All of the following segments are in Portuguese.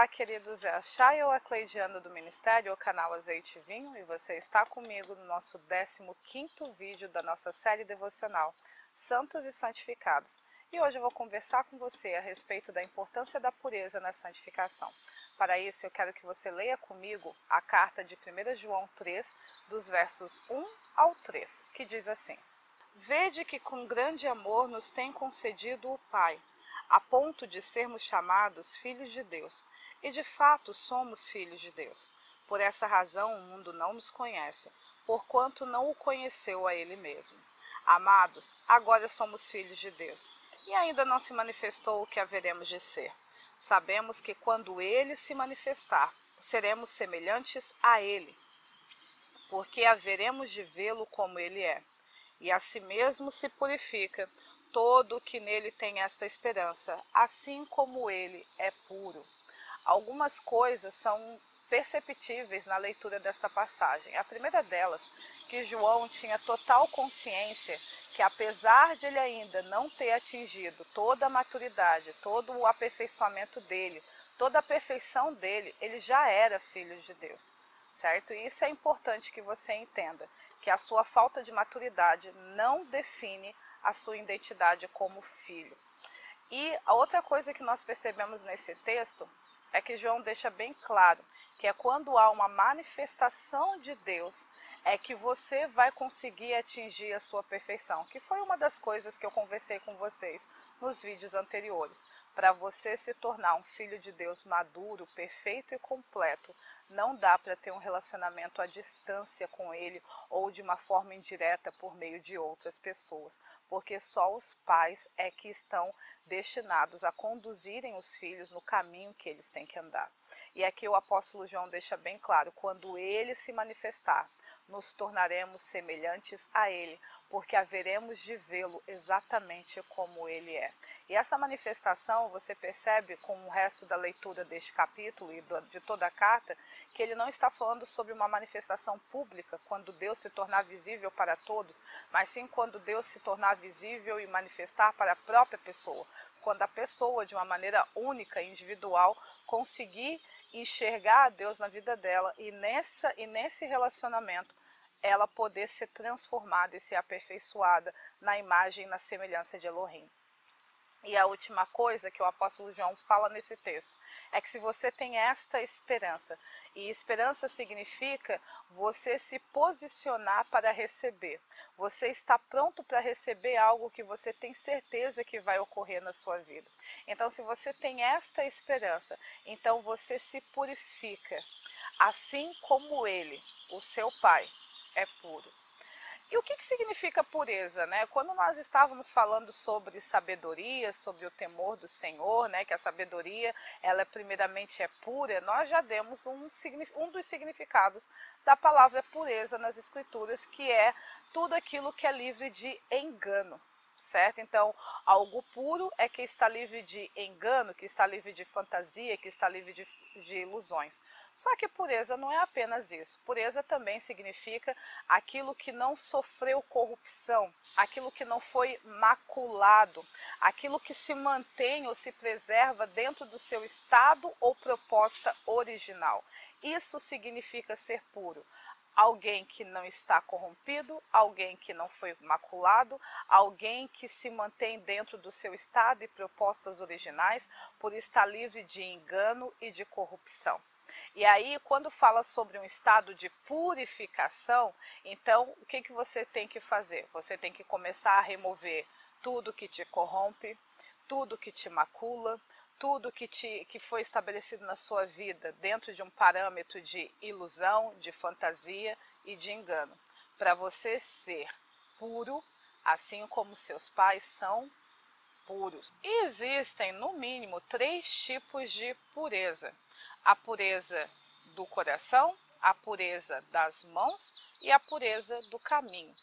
Olá, queridos, é a Chay ou a Cleidiana do Ministério, o canal Azeite e Vinho, e você está comigo no nosso 15º vídeo da nossa série devocional Santos e Santificados. E hoje eu vou conversar com você a respeito da importância da pureza na santificação. Para isso, eu quero que você leia comigo a carta de 1 João 3, dos versos 1 ao 3, que diz assim: Vede que com grande amor nos tem concedido o Pai a ponto de sermos chamados filhos de Deus. E de fato somos filhos de Deus. Por essa razão o mundo não nos conhece, porquanto não o conheceu a ele mesmo. Amados, agora somos filhos de Deus, e ainda não se manifestou o que haveremos de ser. Sabemos que quando ele se manifestar, seremos semelhantes a ele, porque haveremos de vê-lo como ele é. E a si mesmo se purifica todo que nele tem esta esperança, assim como ele é puro. Algumas coisas são perceptíveis na leitura desta passagem. A primeira delas, que João tinha total consciência que apesar de ele ainda não ter atingido toda a maturidade, todo o aperfeiçoamento dele, toda a perfeição dele, ele já era filho de Deus, certo? E isso é importante que você entenda, que a sua falta de maturidade não define a sua identidade como filho. E a outra coisa que nós percebemos nesse texto é que João deixa bem claro que é quando há uma manifestação de Deus é que você vai conseguir atingir a sua perfeição, que foi uma das coisas que eu conversei com vocês nos vídeos anteriores. Para você se tornar um filho de Deus maduro, perfeito e completo, não dá para ter um relacionamento à distância com ele ou de uma forma indireta por meio de outras pessoas, porque só os pais é que estão destinados a conduzirem os filhos no caminho que eles têm que andar. E aqui o apóstolo João deixa bem claro: quando ele se manifestar, nos tornaremos semelhantes a ele, porque haveremos de vê-lo exatamente como ele é. E essa manifestação você percebe com o resto da leitura deste capítulo e de toda a carta, que ele não está falando sobre uma manifestação pública, quando Deus se tornar visível para todos, mas sim quando Deus se tornar visível e manifestar para a própria pessoa, quando a pessoa, de uma maneira única, individual, conseguir enxergar a Deus na vida dela e nessa e nesse relacionamento ela poder ser transformada e ser aperfeiçoada na imagem e na semelhança de Elohim. E a última coisa que o apóstolo João fala nesse texto é que se você tem esta esperança, e esperança significa você se posicionar para receber, você está pronto para receber algo que você tem certeza que vai ocorrer na sua vida. Então, se você tem esta esperança, então você se purifica, assim como ele, o seu pai, é puro. E o que, que significa pureza? Né? Quando nós estávamos falando sobre sabedoria, sobre o temor do Senhor, né, que a sabedoria, ela primeiramente é pura, nós já demos um, um dos significados da palavra pureza nas Escrituras, que é tudo aquilo que é livre de engano certo? Então, algo puro é que está livre de engano, que está livre de fantasia, que está livre de, de, ilusões. Só que pureza não é apenas isso. Pureza também significa aquilo que não sofreu corrupção, aquilo que não foi maculado, aquilo que se mantém ou se preserva dentro do seu estado ou proposta original. Isso significa ser puro alguém que não está corrompido, alguém que não foi maculado, alguém que se mantém dentro do seu estado e propostas originais, por estar livre de engano e de corrupção. E aí, quando fala sobre um estado de purificação, então o que, que você tem que fazer? Você tem que começar a remover tudo que te corrompe, tudo que te macula, tudo que, te, que foi estabelecido na sua vida dentro de um parâmetro de ilusão, de fantasia e de engano, para você ser puro, assim como seus pais são puros. Existem, no mínimo, três tipos de pureza: a pureza do coração, a pureza das mãos e a pureza do caminho.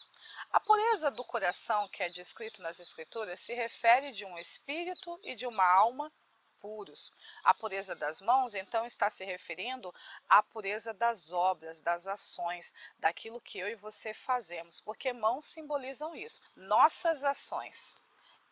A pureza do coração, que é descrito nas Escrituras, se refere de um espírito e de uma alma A pureza das mãos, então, está se referindo à pureza das obras, das ações, daquilo que eu e você fazemos, porque mãos simbolizam isso. Nossas ações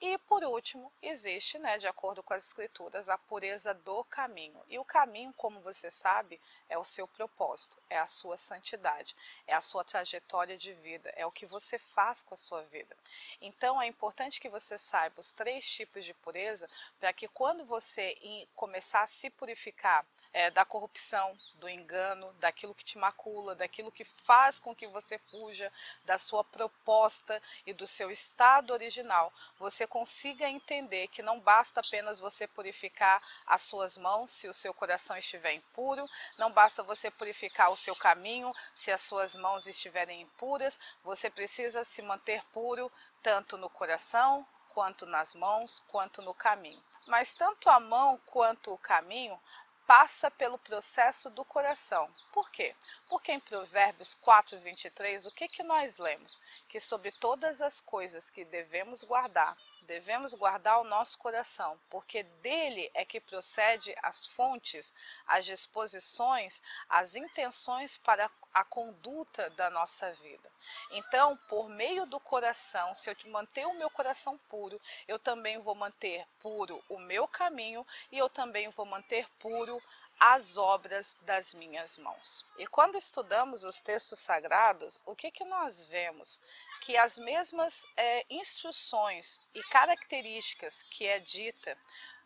E por último, existe, né, de acordo com as escrituras, a pureza do caminho. E o caminho, como você sabe, é o seu propósito, é a sua santidade, é a sua trajetória de vida, é o que você faz com a sua vida. Então é importante que você saiba os três tipos de pureza para que quando você começar a se purificar é, da corrupção, do engano, daquilo que te macula, daquilo que faz com que você fuja da sua proposta e do seu estado original, você consiga entender que não basta apenas você purificar as suas mãos se o seu coração estiver impuro, não basta você purificar o seu caminho se as suas mãos estiverem impuras, você precisa se manter puro tanto no coração, quanto nas mãos, quanto no caminho. Mas tanto a mão quanto o caminho passa pelo processo do coração. Por quê? Porque em Provérbios 4, 23, o que, que nós lemos? Que sobre todas as coisas que devemos guardar, devemos guardar o nosso coração, porque dele é que procede as fontes, as disposições, as intenções para a conduta da nossa vida. Então, por meio do coração, se eu manter o meu coração puro, eu também vou manter puro o meu caminho e eu também vou manter puro as obras das minhas mãos. E quando estudamos os textos sagrados, o que, que nós vemos? Que as mesmas é, instruções e características que é dita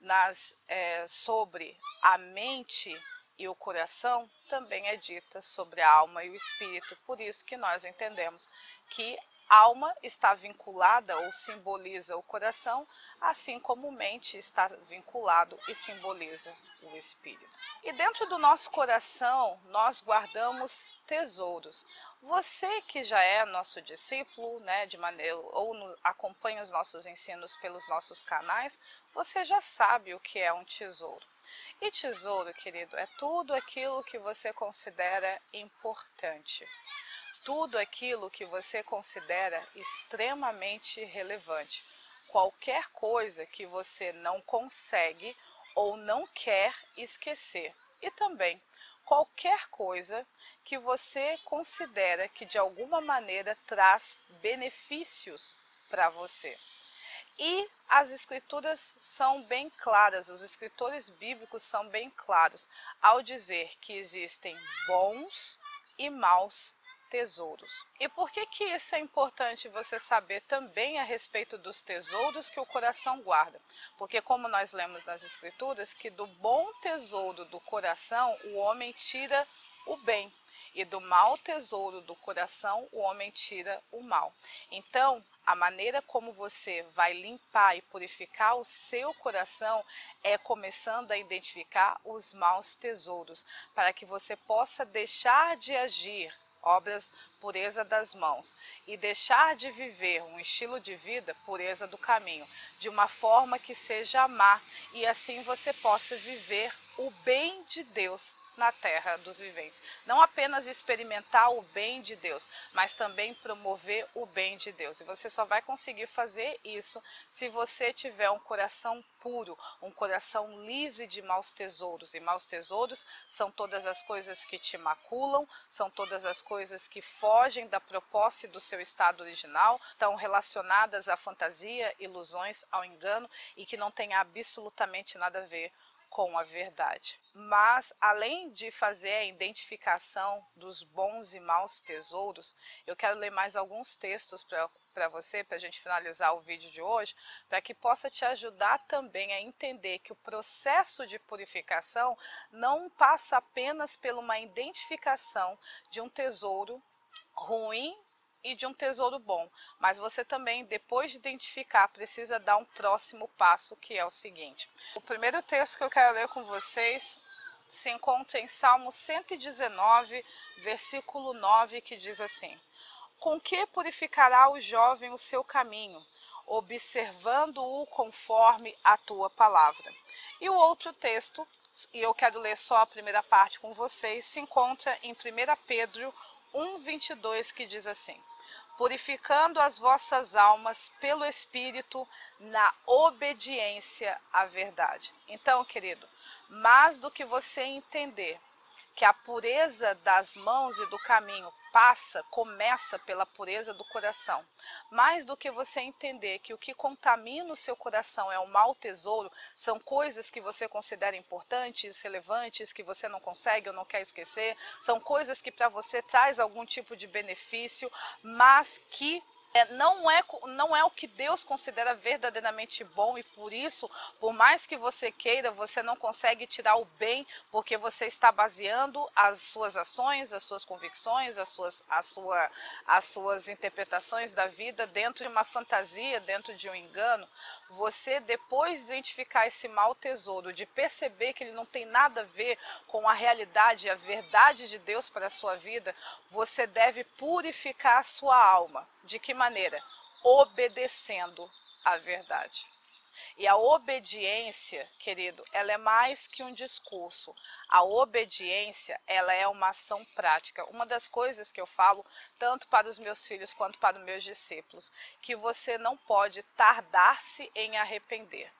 nas, é, sobre a mente e o coração também é dita sobre a alma e o espírito. Por isso que nós entendemos que alma está vinculada ou simboliza o coração, assim como mente está vinculado e simboliza o espírito. E dentro do nosso coração nós guardamos tesouros. Você que já é nosso discípulo, né, de maneira ou no, acompanha os nossos ensinos pelos nossos canais, você já sabe o que é um tesouro. E tesouro, querido, é tudo aquilo que você considera importante tudo aquilo que você considera extremamente relevante. Qualquer coisa que você não consegue ou não quer esquecer. E também qualquer coisa que você considera que de alguma maneira traz benefícios para você. E as escrituras são bem claras, os escritores bíblicos são bem claros ao dizer que existem bons e maus tesouros. E por que que isso é importante você saber também a respeito dos tesouros que o coração guarda? Porque como nós lemos nas escrituras que do bom tesouro do coração o homem tira o bem e do mau tesouro do coração o homem tira o mal. Então, a maneira como você vai limpar e purificar o seu coração é começando a identificar os maus tesouros, para que você possa deixar de agir obras pureza das mãos, e deixar de viver um estilo de vida pureza do caminho, de uma forma que seja amar, e assim você possa viver o bem de Deus na terra dos viventes. Não apenas experimentar o bem de Deus, mas também promover o bem de Deus. E você só vai conseguir fazer isso se você tiver um coração puro, um coração livre de maus tesouros. E maus tesouros são todas as coisas que te maculam, são todas as coisas que fogem da proposta do seu estado original, estão relacionadas à fantasia, ilusões, ao engano e que não têm absolutamente nada a ver com a verdade. Mas, além de fazer a identificação dos bons e maus tesouros, eu quero ler mais alguns textos para você, para a gente finalizar o vídeo de hoje, para que possa te ajudar também a entender que o processo de purificação não passa apenas por uma identificação de um tesouro ruim e de um tesouro bom. Mas você também, depois de identificar, precisa dar um próximo passo, que é o seguinte. O primeiro texto que eu quero ler com vocês se encontra em Salmo 119, versículo 9, que diz assim: Com que purificará o jovem o seu caminho, observando-o conforme a tua palavra? E o outro texto, e eu quero ler só a primeira parte com vocês, se encontra em 1 Pedro 1:22 que diz assim: Purificando as vossas almas pelo Espírito na obediência à verdade. Então, querido, mais do que você entender que a pureza das mãos e do caminho passa, começa pela pureza do coração. Mais do que você entender que o que contamina o seu coração é o mau tesouro, são coisas que você considera importantes, relevantes, que você não consegue ou não quer esquecer, são coisas que para você traz algum tipo de benefício, mas que é, não, é, não é o que Deus considera verdadeiramente bom e por isso, por mais que você queira, você não consegue tirar o bem porque você está baseando as suas ações, as suas convicções, as suas, a sua, as suas interpretações da vida dentro de uma fantasia, dentro de um engano. Você, depois de identificar esse mau tesouro, de perceber que ele não tem nada a ver com a realidade, a verdade de Deus para a sua vida, você deve purificar a sua alma. De que maneira? Obedecendo a verdade. E a obediência, querido, ela é mais que um discurso. A obediência, ela é uma ação prática. Uma das coisas que eu falo, tanto para os meus filhos quanto para os meus discípulos, que você não pode tardar-se em arrepender.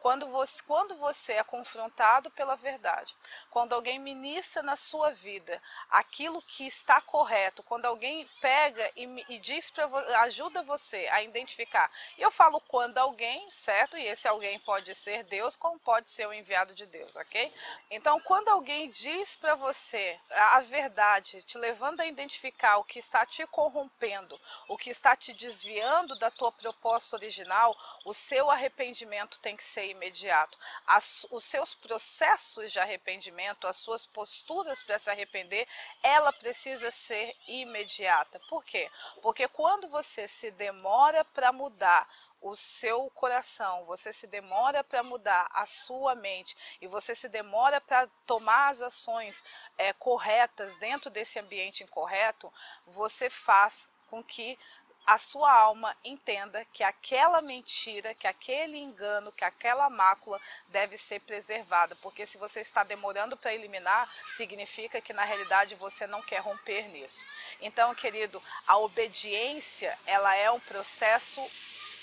Quando você, quando você é confrontado pela verdade, quando alguém ministra na sua vida aquilo que está correto, quando alguém pega e, e diz para ajuda você a identificar. Eu falo quando alguém, certo? E esse alguém pode ser Deus, como pode ser o enviado de Deus, ok? Então, quando alguém diz para você a verdade, te levando a identificar o que está te corrompendo, o que está te desviando da tua proposta original, o seu arrependimento tem que ser imediato. As, os seus processos de arrependimento, as suas posturas para se arrepender, ela precisa ser imediata. Por quê? Porque quando você se demora para mudar o seu coração, você se demora para mudar a sua mente e você se demora para tomar as ações é, corretas dentro desse ambiente incorreto, você faz com que a sua alma entenda que aquela mentira, que aquele engano, que aquela mácula deve ser preservada, porque se você está demorando para eliminar, significa que na realidade você não quer romper nisso. Então, querido, a obediência, ela é um processo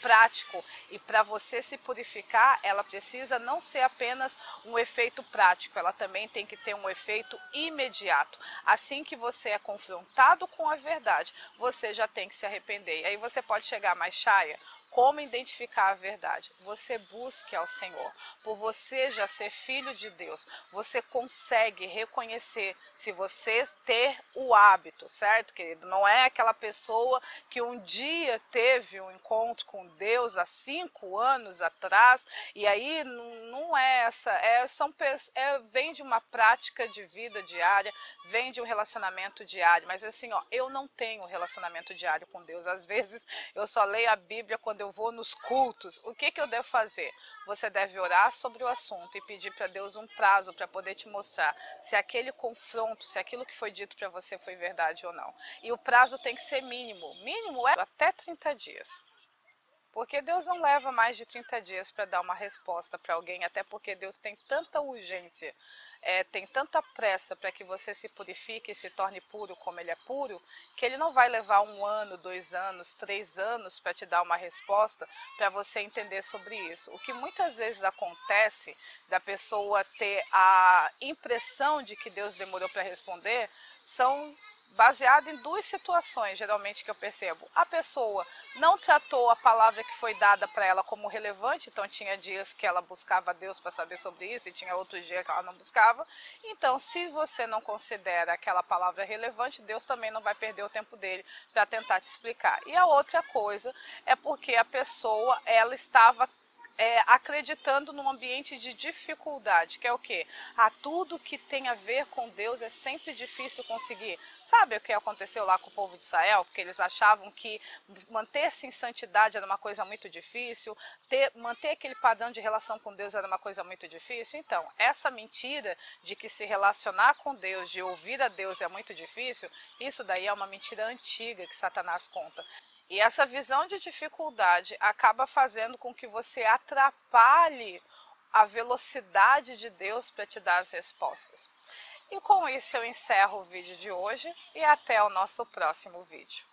prático. E para você se purificar, ela precisa não ser apenas um efeito prático, ela também tem que ter um efeito imediato. Assim que você é confrontado com a verdade, você já tem que se arrepender. E aí você pode chegar mais chaia como identificar a verdade? Você busque ao Senhor. Por você já ser filho de Deus, você consegue reconhecer se você ter o hábito, certo, querido? Não é aquela pessoa que um dia teve um encontro com Deus há cinco anos atrás e aí não é essa, é, são, é, vem de uma prática de vida diária, vem de um relacionamento diário. Mas assim, ó, eu não tenho relacionamento diário com Deus. Às vezes eu só leio a Bíblia quando eu eu vou nos cultos, o que, que eu devo fazer? Você deve orar sobre o assunto e pedir para Deus um prazo para poder te mostrar se aquele confronto, se aquilo que foi dito para você foi verdade ou não. E o prazo tem que ser mínimo. Mínimo é até 30 dias. Porque Deus não leva mais de 30 dias para dar uma resposta para alguém, até porque Deus tem tanta urgência é, tem tanta pressa para que você se purifique e se torne puro como ele é puro, que ele não vai levar um ano, dois anos, três anos para te dar uma resposta para você entender sobre isso. O que muitas vezes acontece da pessoa ter a impressão de que Deus demorou para responder são baseado em duas situações, geralmente, que eu percebo. A pessoa não tratou a palavra que foi dada para ela como relevante, então tinha dias que ela buscava Deus para saber sobre isso e tinha outros dias que ela não buscava. Então, se você não considera aquela palavra relevante, Deus também não vai perder o tempo dele para tentar te explicar. E a outra coisa é porque a pessoa, ela estava é, acreditando num ambiente de dificuldade, que é o quê? A tudo que tem a ver com Deus é sempre difícil conseguir. Sabe o que aconteceu lá com o povo de Israel? Porque eles achavam que manter-se em santidade era uma coisa muito difícil, ter, manter aquele padrão de relação com Deus era uma coisa muito difícil. Então, essa mentira de que se relacionar com Deus, de ouvir a Deus é muito difícil, isso daí é uma mentira antiga que Satanás conta. E essa visão de dificuldade acaba fazendo com que você atrapalhe a velocidade de Deus para te dar as respostas. E com isso eu encerro o vídeo de hoje e até o nosso próximo vídeo.